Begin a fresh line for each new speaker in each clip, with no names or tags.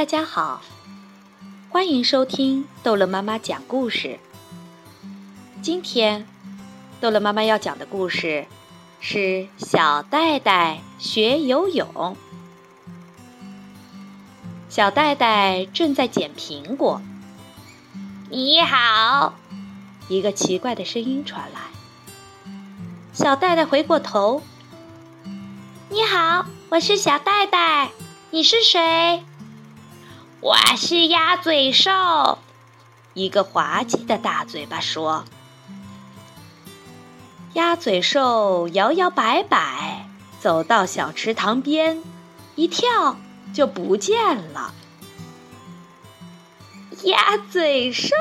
大家好，欢迎收听逗乐妈妈讲故事。今天，逗乐妈妈要讲的故事是小戴戴学游泳。小戴戴正在捡苹果。
你好，
一个奇怪的声音传来。小戴戴回过头。
你好，我是小戴戴，你是谁？我是鸭嘴兽。
一个滑稽的大嘴巴说。鸭嘴兽摇摇摆摆走到小池塘边，一跳就不见了。鸭嘴兽，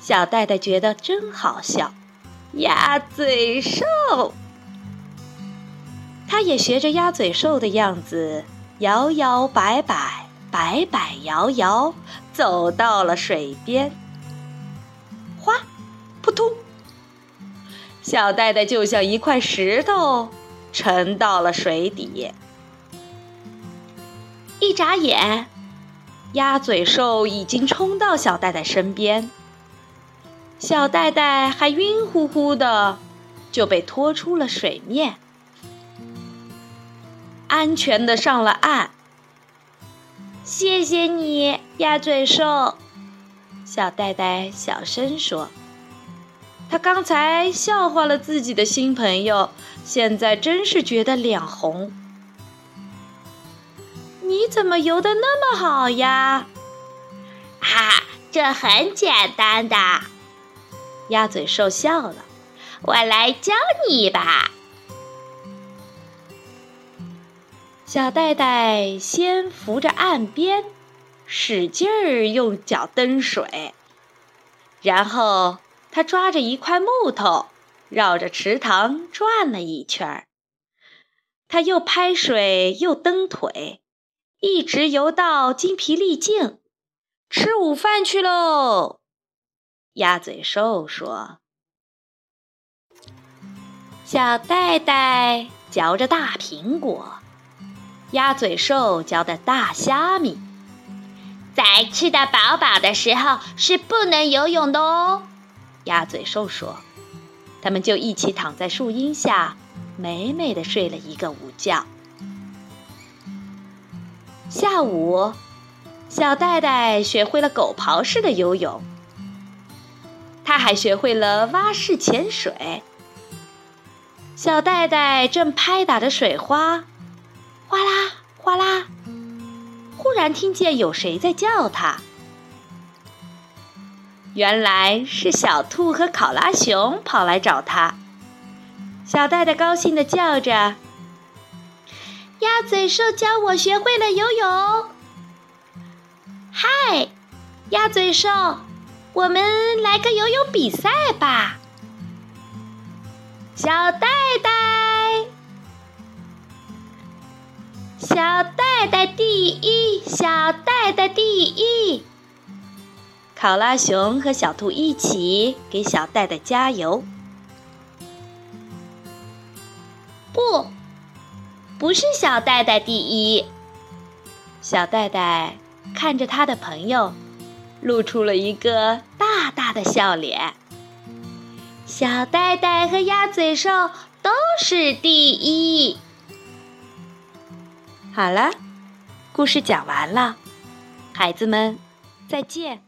小戴戴觉得真好笑。鸭嘴兽，他也学着鸭嘴兽的样子，摇摇摆摆，摆摆摇摇，走到了水边。哗，扑通！小袋袋就像一块石头，沉到了水底。一眨眼，鸭嘴兽已经冲到小袋袋身边。小袋袋还晕乎乎的，就被拖出了水面，安全的上了岸。
谢谢你，鸭嘴兽。
小呆呆小声说：“他刚才笑话了自己的新朋友，现在真是觉得脸红。你怎么游的那么好呀？”“
哈，这很简单的。”
鸭嘴兽笑了，
我来教你吧。
小袋袋先扶着岸边，使劲儿用脚蹬水，然后他抓着一块木头，绕着池塘转了一圈儿。他又拍水又蹬腿，一直游到筋疲力尽，吃午饭去喽。鸭嘴兽说：“小袋袋嚼着大苹果，鸭嘴兽嚼的大虾米。
在吃得饱饱的时候是不能游泳的哦。”
鸭嘴兽说。他们就一起躺在树荫下，美美的睡了一个午觉。下午，小戴戴学会了狗刨式的游泳。他还学会了蛙式潜水。小戴戴正拍打着水花，哗啦哗啦。忽然听见有谁在叫他，原来是小兔和考拉熊跑来找他。小戴戴高兴地叫着：“
鸭嘴兽教我学会了游泳。”嗨，鸭嘴兽。我们来个游泳比赛吧！小戴戴，小袋袋第一，小袋袋第一。
考拉熊和小兔一起给小袋袋加油。
不，不是小袋袋第一。
小袋袋看着他的朋友。露出了一个大大的笑脸。
小袋袋和鸭嘴兽都是第一。
好了，故事讲完了，孩子们再见。